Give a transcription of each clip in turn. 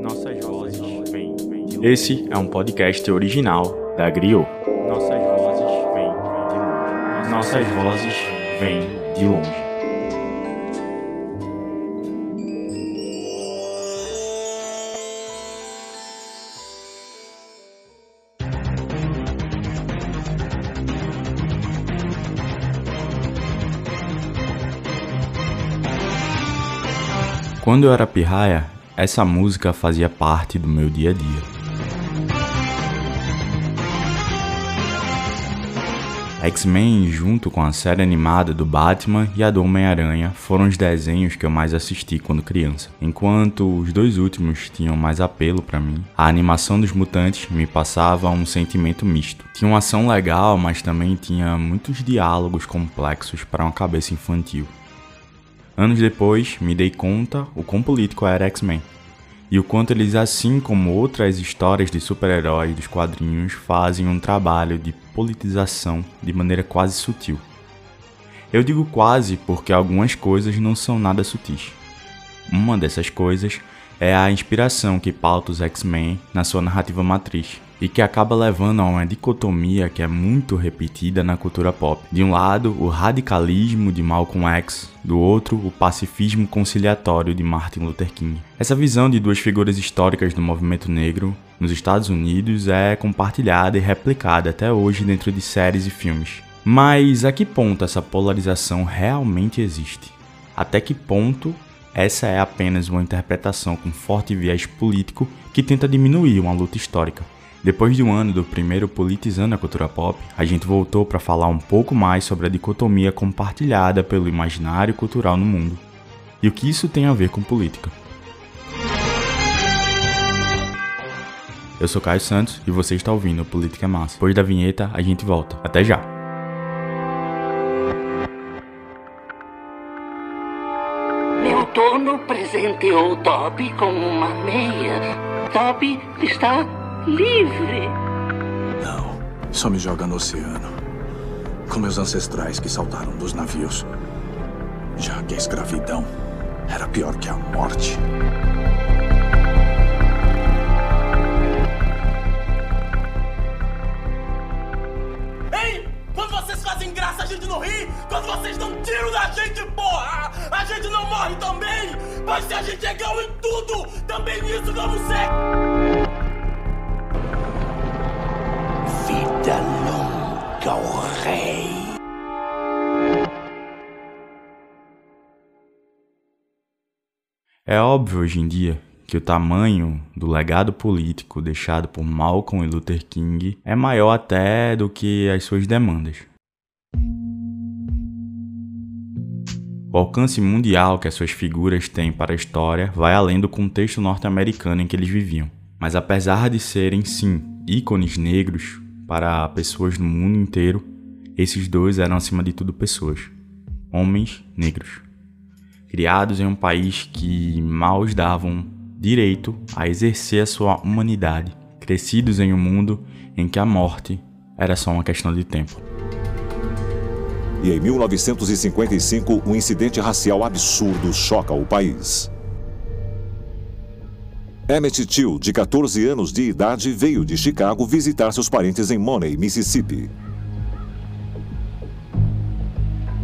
Nossas vozes vêm de longe. Esse é um podcast original da Griot. Nossas vozes vêm de longe. Nossas vozes vêm de longe. Quando eu era pirraia, essa música fazia parte do meu dia a dia. X-Men, junto com a série animada do Batman e a do Homem-Aranha, foram os desenhos que eu mais assisti quando criança. Enquanto os dois últimos tinham mais apelo para mim, a animação dos mutantes me passava um sentimento misto. Tinha uma ação legal, mas também tinha muitos diálogos complexos para uma cabeça infantil. Anos depois, me dei conta o quão político era X-Men. E o quanto eles, assim como outras histórias de super-heróis dos quadrinhos, fazem um trabalho de politização de maneira quase sutil. Eu digo quase porque algumas coisas não são nada sutis. Uma dessas coisas é a inspiração que pauta os X-Men na sua narrativa matriz, e que acaba levando a uma dicotomia que é muito repetida na cultura pop. De um lado, o radicalismo de Malcolm X, do outro, o pacifismo conciliatório de Martin Luther King. Essa visão de duas figuras históricas do movimento negro nos Estados Unidos é compartilhada e replicada até hoje dentro de séries e filmes. Mas a que ponto essa polarização realmente existe? Até que ponto essa é apenas uma interpretação com forte viés político que tenta diminuir uma luta histórica? Depois de um ano do primeiro Politizando a Cultura Pop, a gente voltou para falar um pouco mais sobre a dicotomia compartilhada pelo imaginário cultural no mundo e o que isso tem a ver com política. Eu sou Caio Santos e você está ouvindo Política Massa. Depois da vinheta, a gente volta. Até já! Meu dono presenteou Toby com uma meia. Toby está livre. Não, só me joga no oceano. Com meus ancestrais que saltaram dos navios. Já que a escravidão era pior que a morte. Ei! Quando vocês fazem graça, a gente não ri! Quando vocês dão tiro na gente, porra! A gente não morre também! Mas se a gente é igual em tudo, também nisso vamos ser! É óbvio hoje em dia que o tamanho do legado político deixado por Malcolm e Luther King é maior até do que as suas demandas. O alcance mundial que as suas figuras têm para a história vai além do contexto norte-americano em que eles viviam. Mas apesar de serem, sim, ícones negros para pessoas no mundo inteiro, esses dois eram acima de tudo pessoas. Homens negros. Criados em um país que mal os davam direito a exercer a sua humanidade, crescidos em um mundo em que a morte era só uma questão de tempo. E em 1955, um incidente racial absurdo choca o país. Emmett Till, de 14 anos de idade, veio de Chicago visitar seus parentes em Money, Mississippi.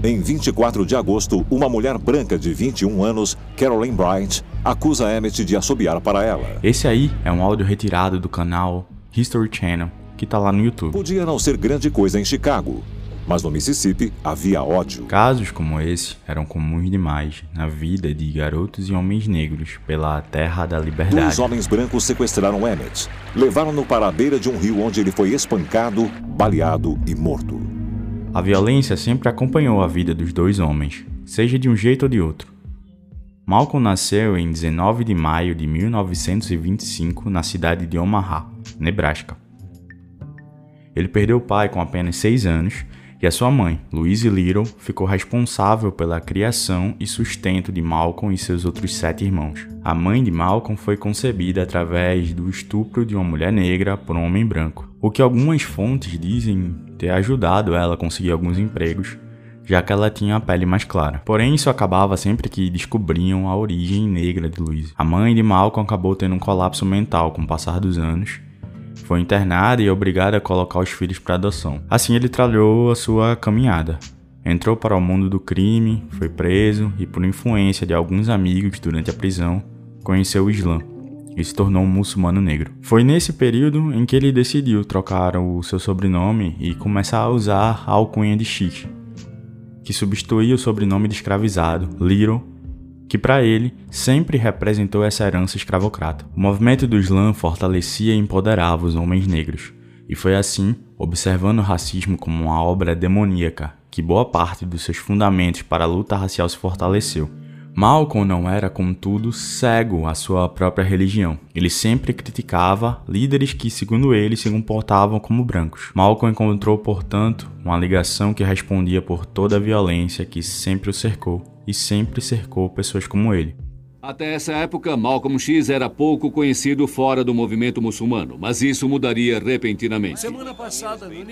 Em 24 de agosto, uma mulher branca de 21 anos, Caroline Bright, acusa Emmett de assobiar para ela. Esse aí é um áudio retirado do canal History Channel, que tá lá no YouTube. Podia não ser grande coisa em Chicago, mas no Mississippi havia ódio. Casos como esse eram comuns demais na vida de garotos e homens negros pela terra da liberdade. Dois homens brancos sequestraram Emmett, levaram-no para a beira de um rio onde ele foi espancado, baleado e morto. A violência sempre acompanhou a vida dos dois homens, seja de um jeito ou de outro. Malcolm nasceu em 19 de maio de 1925 na cidade de Omaha, Nebraska. Ele perdeu o pai com apenas 6 anos e a sua mãe, Louise Little, ficou responsável pela criação e sustento de Malcolm e seus outros sete irmãos. A mãe de Malcolm foi concebida através do estupro de uma mulher negra por um homem branco, o que algumas fontes dizem ter ajudado ela a conseguir alguns empregos, já que ela tinha a pele mais clara. Porém, isso acabava sempre que descobriam a origem negra de Louise. A mãe de Malcolm acabou tendo um colapso mental com o passar dos anos. Foi internada e obrigada a colocar os filhos para adoção. Assim, ele trilhou a sua caminhada. Entrou para o mundo do crime, foi preso e, por influência de alguns amigos durante a prisão, conheceu o Islã e se tornou um muçulmano negro. Foi nesse período em que ele decidiu trocar o seu sobrenome e começar a usar a alcunha de Sheikh, que substituía o sobrenome de escravizado, Little, que para ele sempre representou essa herança escravocrata. O movimento do Islã fortalecia e empoderava os homens negros, e foi assim, observando o racismo como uma obra demoníaca, que boa parte dos seus fundamentos para a luta racial se fortaleceu. Malcolm não era, contudo, cego à sua própria religião. Ele sempre criticava líderes que, segundo ele, se comportavam como brancos. Malcolm encontrou, portanto, uma ligação que respondia por toda a violência que sempre o cercou e sempre cercou pessoas como ele. Até essa época, Malcolm X era pouco conhecido fora do movimento muçulmano, mas isso mudaria repentinamente.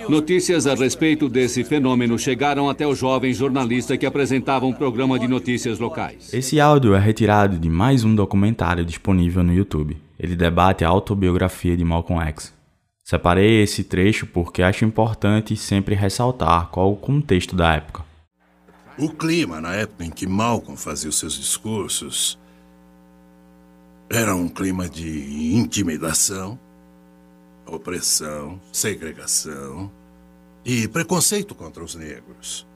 Notícias a respeito desse fenômeno chegaram até o jovem jornalista que apresentava um programa de notícias locais. Esse áudio é retirado de mais um documentário disponível no YouTube. Ele debate a autobiografia de Malcolm X. Separei esse trecho porque acho importante sempre ressaltar qual o contexto da época. O clima na época em que Malcolm fazia os seus discursos era um clima de intimidação, opressão, segregação e preconceito contra os negros.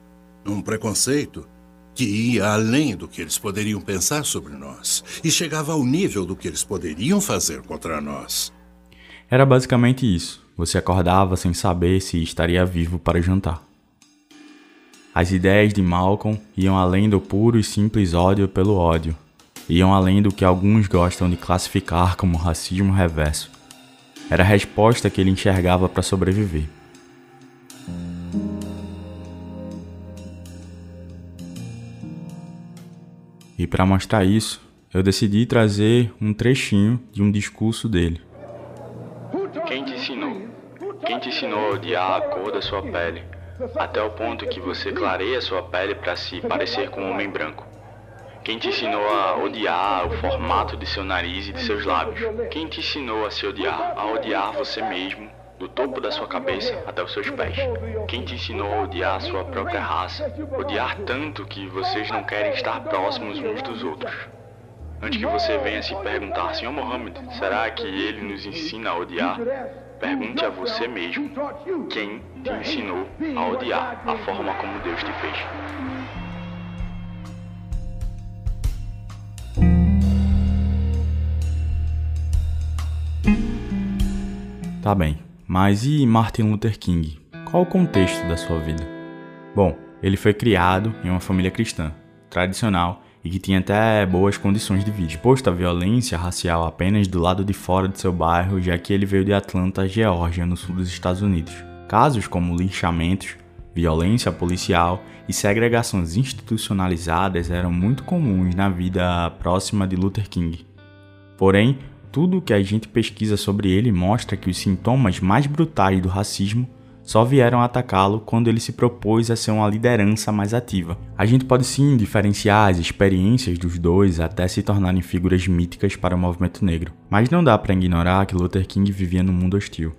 Um preconceito que ia além do que eles poderiam pensar sobre nós e chegava ao nível do que eles poderiam fazer contra nós. Era basicamente isso. Você acordava sem saber se estaria vivo para jantar. As ideias de Malcolm iam além do puro e simples ódio pelo ódio iam além do que alguns gostam de classificar como racismo reverso. Era a resposta que ele enxergava para sobreviver. E para mostrar isso, eu decidi trazer um trechinho de um discurso dele. Quem te ensinou? Quem te ensinou a odiar a cor da sua pele, até o ponto que você clareia sua pele para se parecer com um homem branco? Quem te ensinou a odiar o formato de seu nariz e de seus lábios? Quem te ensinou a se odiar, a odiar você mesmo, do topo da sua cabeça até os seus pés? Quem te ensinou a odiar a sua própria raça? Odiar tanto que vocês não querem estar próximos uns dos outros? Antes que você venha se perguntar, Senhor Mohammed, será que ele nos ensina a odiar? Pergunte a você mesmo quem te ensinou a odiar a forma como Deus te fez. Tá bem, mas e Martin Luther King? Qual o contexto da sua vida? Bom, ele foi criado em uma família cristã, tradicional e que tinha até boas condições de vida. Exposto à violência racial apenas do lado de fora de seu bairro, já que ele veio de Atlanta, Geórgia, no sul dos Estados Unidos. Casos como linchamentos, violência policial e segregações institucionalizadas eram muito comuns na vida próxima de Luther King. Porém, tudo o que a gente pesquisa sobre ele mostra que os sintomas mais brutais do racismo só vieram atacá-lo quando ele se propôs a ser uma liderança mais ativa. A gente pode sim diferenciar as experiências dos dois até se tornarem figuras míticas para o movimento negro, mas não dá para ignorar que Luther King vivia num mundo hostil,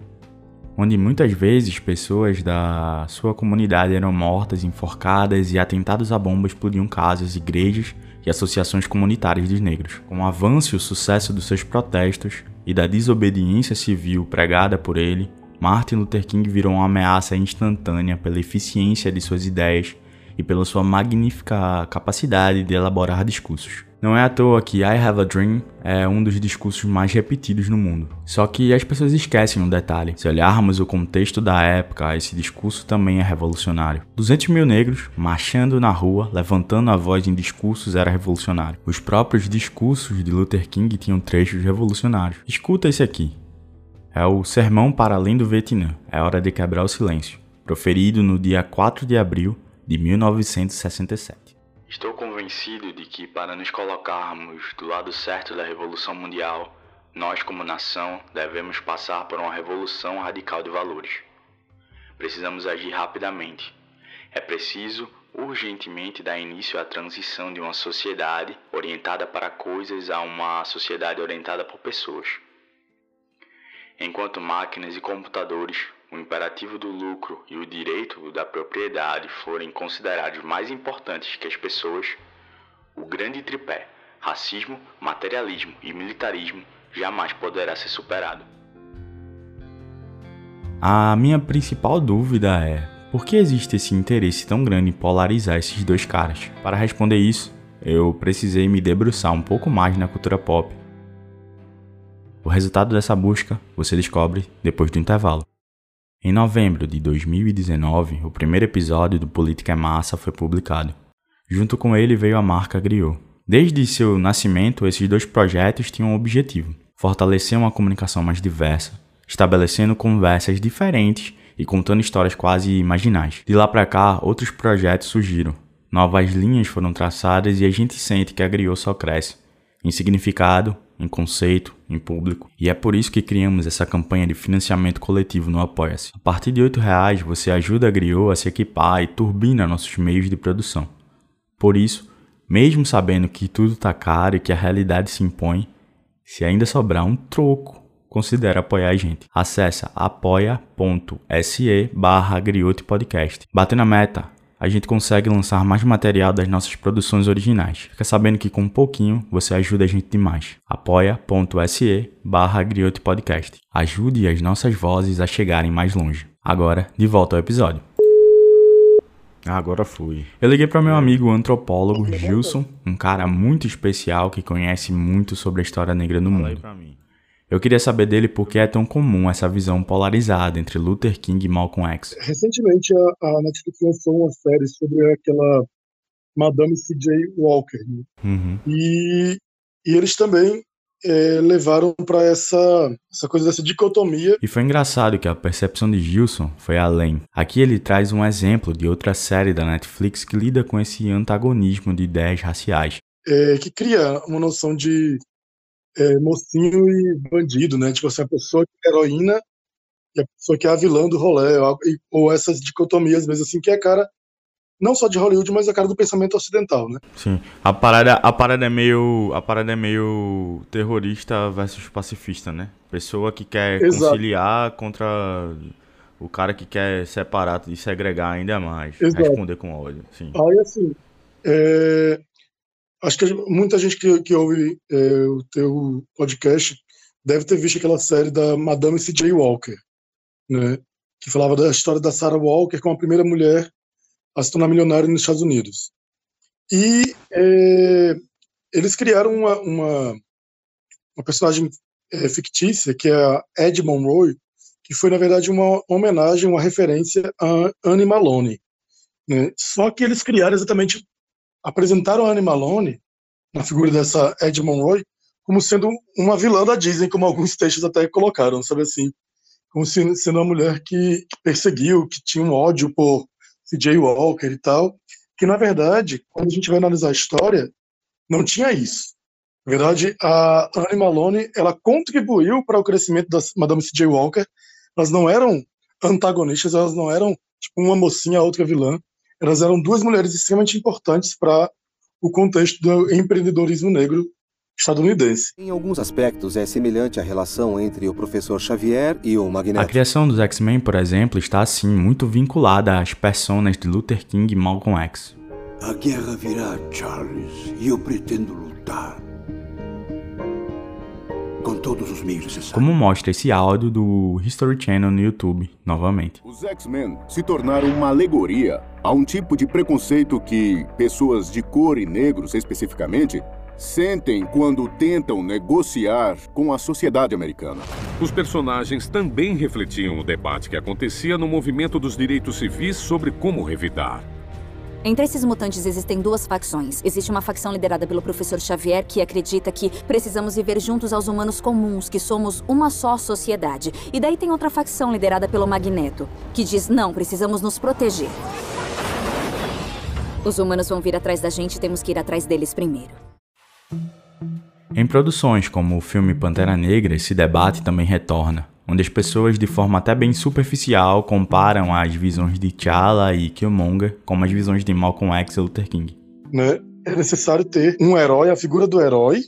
onde muitas vezes pessoas da sua comunidade eram mortas, enforcadas e atentados a bomba explodiam casas, igrejas e associações comunitárias dos negros. Com o avanço e o sucesso dos seus protestos e da desobediência civil pregada por ele, Martin Luther King virou uma ameaça instantânea pela eficiência de suas ideias e pela sua magnífica capacidade de elaborar discursos. Não é à toa que I Have a Dream é um dos discursos mais repetidos no mundo. Só que as pessoas esquecem um detalhe. Se olharmos o contexto da época, esse discurso também é revolucionário. 200 mil negros marchando na rua, levantando a voz em discursos era revolucionário. Os próprios discursos de Luther King tinham trechos revolucionários. Escuta esse aqui. É o Sermão para Além do Vietnã. É hora de quebrar o silêncio. Proferido no dia 4 de abril de 1967. Estou convencido de que, para nos colocarmos do lado certo da Revolução Mundial, nós, como nação, devemos passar por uma revolução radical de valores. Precisamos agir rapidamente. É preciso urgentemente dar início à transição de uma sociedade orientada para coisas a uma sociedade orientada por pessoas. Enquanto máquinas e computadores, o imperativo do lucro e o direito da propriedade forem considerados mais importantes que as pessoas, o grande tripé, racismo, materialismo e militarismo, jamais poderá ser superado. A minha principal dúvida é: por que existe esse interesse tão grande em polarizar esses dois caras? Para responder isso, eu precisei me debruçar um pouco mais na cultura pop. O resultado dessa busca você descobre depois do intervalo. Em novembro de 2019, o primeiro episódio do Política é Massa foi publicado. Junto com ele veio a marca Griot. Desde seu nascimento, esses dois projetos tinham um objetivo: fortalecer uma comunicação mais diversa, estabelecendo conversas diferentes e contando histórias quase imaginais. De lá para cá, outros projetos surgiram. Novas linhas foram traçadas e a gente sente que a Griot só cresce em significado, em conceito, em público. E é por isso que criamos essa campanha de financiamento coletivo no Apoia-se. A partir de R$ reais você ajuda a Griot a se equipar e turbina nossos meios de produção. Por isso, mesmo sabendo que tudo está caro e que a realidade se impõe, se ainda sobrar um troco, considere apoiar a gente. Acesse apoia.se barra Podcast. Batendo a meta, a gente consegue lançar mais material das nossas produções originais. Fica sabendo que com um pouquinho você ajuda a gente demais. apoia.se barra Podcast. Ajude as nossas vozes a chegarem mais longe. Agora, de volta ao episódio. Agora fui. Eu liguei para meu amigo antropólogo Gilson, um cara muito especial que conhece muito sobre a história negra no mundo. Eu queria saber dele por que é tão comum essa visão polarizada entre Luther King e Malcolm X. Recentemente a, a Netflix lançou uma série sobre aquela Madame C.J. Walker. Né? Uhum. E, e eles também é, levaram para essa, essa coisa dessa dicotomia. E foi engraçado que a percepção de Gilson foi além. Aqui ele traz um exemplo de outra série da Netflix que lida com esse antagonismo de ideias raciais. É, que cria uma noção de é, mocinho e bandido, né? Tipo assim, a pessoa que é heroína e a pessoa que é a vilã do rolê, ou, ou essas dicotomias mesmo assim, que é a cara não só de Hollywood, mas a cara do pensamento ocidental, né? Sim. A parada, a parada é meio, a parada é meio terrorista versus pacifista, né? Pessoa que quer Exato. conciliar contra o cara que quer separar e segregar ainda mais, Exato. responder com ódio, sim. Aí assim, é, Acho que muita gente que, que ouve é, o teu podcast deve ter visto aquela série da Madame C.J. Walker, né? Que falava da história da Sarah Walker como a primeira mulher a se tornar milionária nos Estados Unidos. E é, eles criaram uma, uma, uma personagem é, fictícia, que é a Ed Monroe, que foi, na verdade, uma homenagem, uma referência a Anne Malone. Né? Só que eles criaram exatamente apresentaram a Anne Malone, na figura dessa Ed Monroe, como sendo uma vilã da Disney, como alguns textos até colocaram, sabe assim? Como sendo uma mulher que, que perseguiu, que tinha um ódio por C.J. Walker e tal, que na verdade, quando a gente vai analisar a história, não tinha isso. Na verdade, a Anne Malone, ela contribuiu para o crescimento da Madame C.J. Walker. Elas não eram antagonistas, elas não eram tipo uma mocinha, outra vilã elas eram duas mulheres extremamente importantes para o contexto do empreendedorismo negro estadunidense. Em alguns aspectos, é semelhante à relação entre o professor Xavier e o Magneto. A criação dos X-Men, por exemplo, está assim muito vinculada às personas de Luther King e Malcolm X. A guerra virá, Charles, e eu pretendo lutar com todos os meios necessários. Como mostra esse áudio do History Channel no YouTube, novamente. Os X-Men se tornaram uma alegoria a um tipo de preconceito que pessoas de cor e negros, especificamente, sentem quando tentam negociar com a sociedade americana. Os personagens também refletiam o debate que acontecia no movimento dos direitos civis sobre como revidar. Entre esses mutantes existem duas facções. Existe uma facção liderada pelo professor Xavier que acredita que precisamos viver juntos aos humanos comuns, que somos uma só sociedade. E daí tem outra facção liderada pelo Magneto, que diz: não, precisamos nos proteger. Os humanos vão vir atrás da gente e temos que ir atrás deles primeiro. Em produções como o filme Pantera Negra, esse debate também retorna. onde as pessoas de forma até bem superficial comparam as visões de T'Challa e Killmonger com as visões de Malcolm X e Luther King. Né? É necessário ter um herói, a figura do herói,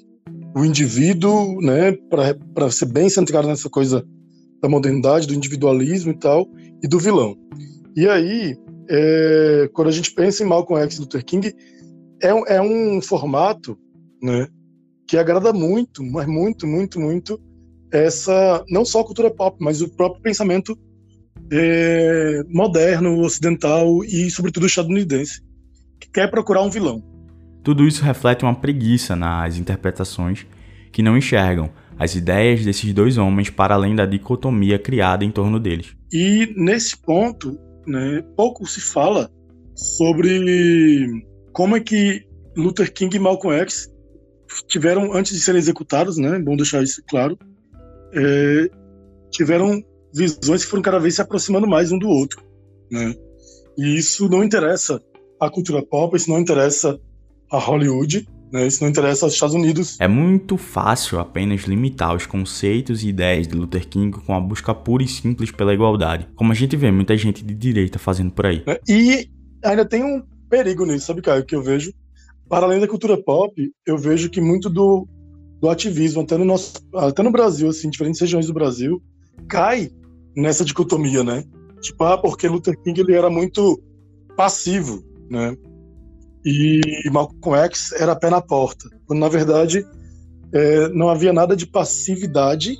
o indivíduo, né, para ser bem centrado nessa coisa da modernidade, do individualismo e tal, e do vilão. E aí, é, quando a gente pensa em Malcolm X e Luther King, é, é um formato né, que agrada muito, mas muito, muito, muito essa não só a cultura pop, mas o próprio pensamento é, moderno, ocidental e, sobretudo, estadunidense, que quer procurar um vilão. Tudo isso reflete uma preguiça nas interpretações que não enxergam as ideias desses dois homens para além da dicotomia criada em torno deles. E nesse ponto, né, pouco se fala sobre como é que Luther King e Malcolm X tiveram, antes de serem executados, né, é bom deixar isso claro, é, tiveram visões que foram cada vez se aproximando mais um do outro, né? E isso não interessa a cultura pop, isso não interessa a Hollywood, né? Isso não interessa aos Estados Unidos. É muito fácil apenas limitar os conceitos e ideias de Luther King com a busca pura e simples pela igualdade, como a gente vê muita gente de direita fazendo por aí. É, e ainda tem um perigo nisso, sabe, Caio, que eu vejo. Para além da cultura pop, eu vejo que muito do do ativismo, até no, nosso, até no Brasil, assim, diferentes regiões do Brasil, cai nessa dicotomia, né? Tipo, ah, porque Luther King ele era muito passivo, né? E Malcolm X era pé na porta. Quando, na verdade, é, não havia nada de passividade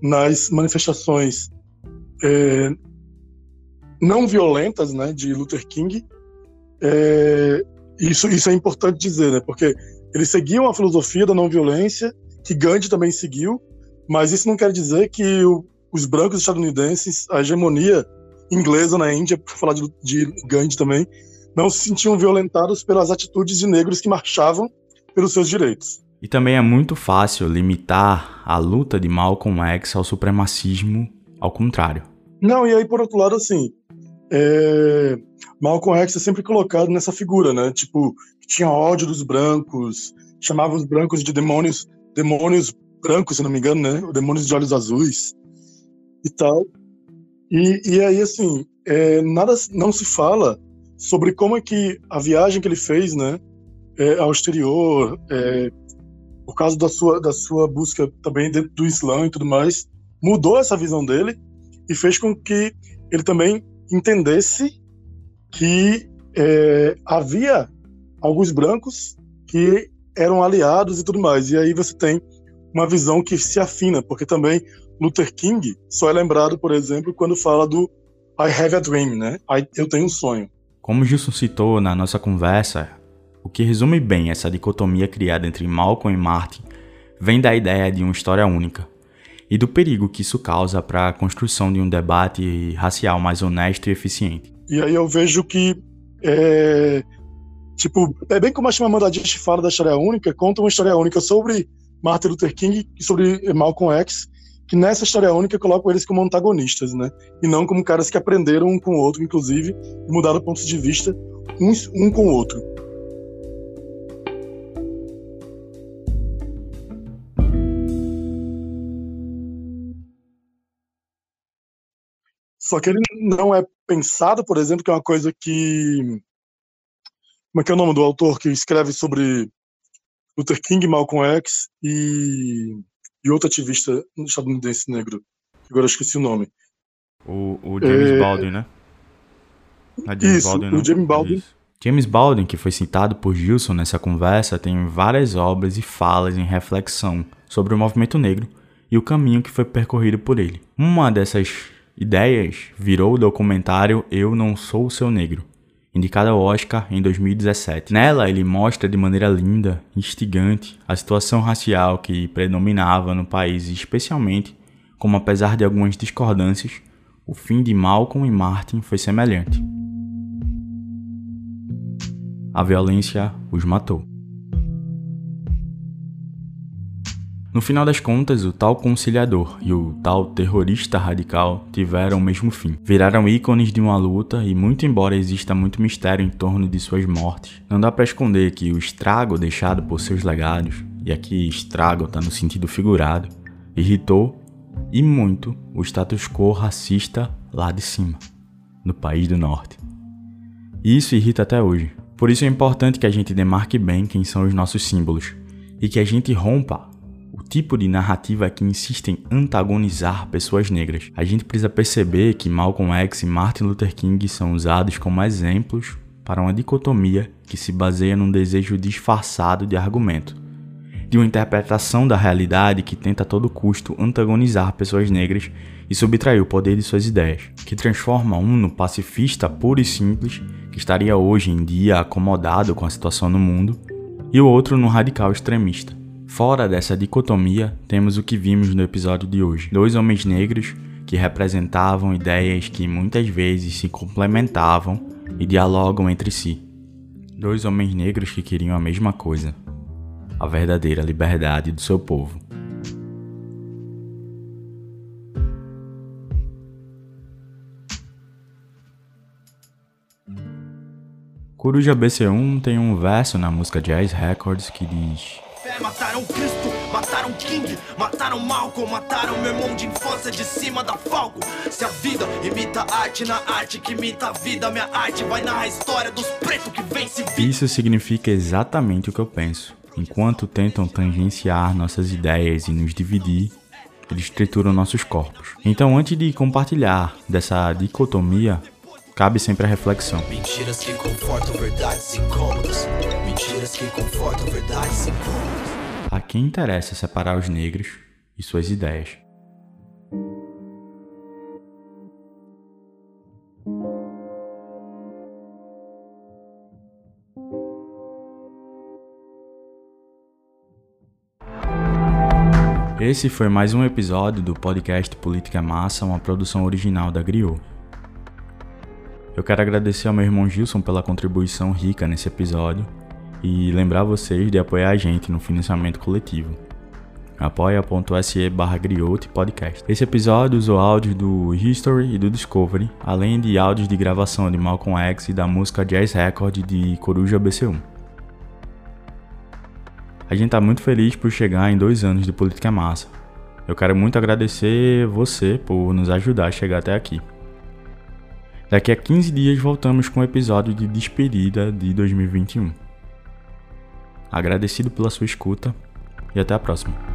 nas manifestações é, não violentas, né, de Luther King. É, isso, isso é importante dizer, né? Porque eles seguiam a filosofia da não violência, que Gandhi também seguiu, mas isso não quer dizer que o, os brancos estadunidenses, a hegemonia inglesa na Índia, para falar de, de Gandhi também, não se sentiam violentados pelas atitudes de negros que marchavam pelos seus direitos. E também é muito fácil limitar a luta de Malcolm X ao supremacismo ao contrário. Não, e aí por outro lado, assim, é... Malcolm X é sempre colocado nessa figura, né? Tipo, tinha ódio dos brancos, chamava os brancos de demônios, demônios brancos, se não me engano, né? Demônios de olhos azuis e tal. E, e aí, assim, é, nada não se fala sobre como é que a viagem que ele fez, né, é, ao exterior, é, por causa da sua, da sua busca também dentro do Islã e tudo mais, mudou essa visão dele e fez com que ele também entendesse que é, havia alguns brancos que eram aliados e tudo mais. E aí você tem uma visão que se afina, porque também Luther King só é lembrado, por exemplo, quando fala do I have a dream, né? Eu tenho um sonho. Como Gilson citou na nossa conversa, o que resume bem essa dicotomia criada entre Malcolm e Martin vem da ideia de uma história única e do perigo que isso causa para a construção de um debate racial mais honesto e eficiente. E aí eu vejo que é, tipo, é bem como a Chimamanda Adichie fala da história única, conta uma história única sobre Martin Luther King e sobre Malcolm X, que nessa história única colocam eles como antagonistas, né? E não como caras que aprenderam um com o outro, inclusive, mudaram pontos de vista uns um com o outro. Só que ele não é pensado, por exemplo, que é uma coisa que. Como é que é o nome do autor que escreve sobre Luther King, Malcolm X e, e outro ativista estadunidense negro? Agora eu esqueci o nome. O, o James é... Baldwin, né? É James Isso, Baldwin, o James Baldwin. Isso. James Baldwin, que foi citado por Gilson nessa conversa, tem várias obras e falas em reflexão sobre o movimento negro e o caminho que foi percorrido por ele. Uma dessas Ideias virou o documentário Eu Não Sou o Seu Negro, indicado ao Oscar em 2017. Nela, ele mostra de maneira linda, instigante, a situação racial que predominava no país, especialmente como, apesar de algumas discordâncias, o fim de Malcolm e Martin foi semelhante. A violência os matou. No final das contas, o tal conciliador e o tal terrorista radical tiveram o mesmo fim. Viraram ícones de uma luta e, muito embora exista muito mistério em torno de suas mortes, não dá para esconder que o estrago deixado por seus legados, e aqui estrago está no sentido figurado, irritou e muito o status quo racista lá de cima, no país do norte. E isso irrita até hoje. Por isso é importante que a gente demarque bem quem são os nossos símbolos e que a gente rompa tipo de narrativa que insiste em antagonizar pessoas negras. A gente precisa perceber que Malcolm X e Martin Luther King são usados como exemplos para uma dicotomia que se baseia num desejo disfarçado de argumento, de uma interpretação da realidade que tenta a todo custo antagonizar pessoas negras e subtrair o poder de suas ideias, que transforma um no pacifista puro e simples, que estaria hoje em dia acomodado com a situação no mundo, e o outro no radical extremista. Fora dessa dicotomia, temos o que vimos no episódio de hoje: dois homens negros que representavam ideias que muitas vezes se complementavam e dialogam entre si. Dois homens negros que queriam a mesma coisa: a verdadeira liberdade do seu povo. Coruja BC1 tem um verso na música Jazz Records que diz: Mataram Cristo, mataram King, mataram Malcolm, mataram meu irmão de infância de cima da Falco. Se a vida imita a arte na arte que imita a vida, minha arte vai narrar a história dos pretos que vence Isso significa exatamente o que eu penso. Enquanto tentam tangenciar nossas ideias e nos dividir, eles trituram nossos corpos. Então, antes de compartilhar dessa dicotomia, cabe sempre a reflexão. Mentiras que confortam verdades incômodas. Mentiras que confortam verdades quem interessa separar os negros e suas ideias? Esse foi mais um episódio do podcast Política Massa, uma produção original da Griot. Eu quero agradecer ao meu irmão Gilson pela contribuição rica nesse episódio e lembrar vocês de apoiar a gente no financiamento coletivo. apoia.se barra podcast. Esse episódio usou áudios do History e do Discovery, além de áudios de gravação de Malcolm X e da música Jazz Record de Coruja BC1. A gente tá muito feliz por chegar em dois anos de Política Massa. Eu quero muito agradecer você por nos ajudar a chegar até aqui. Daqui a 15 dias voltamos com o episódio de despedida de 2021. Agradecido pela sua escuta e até a próxima.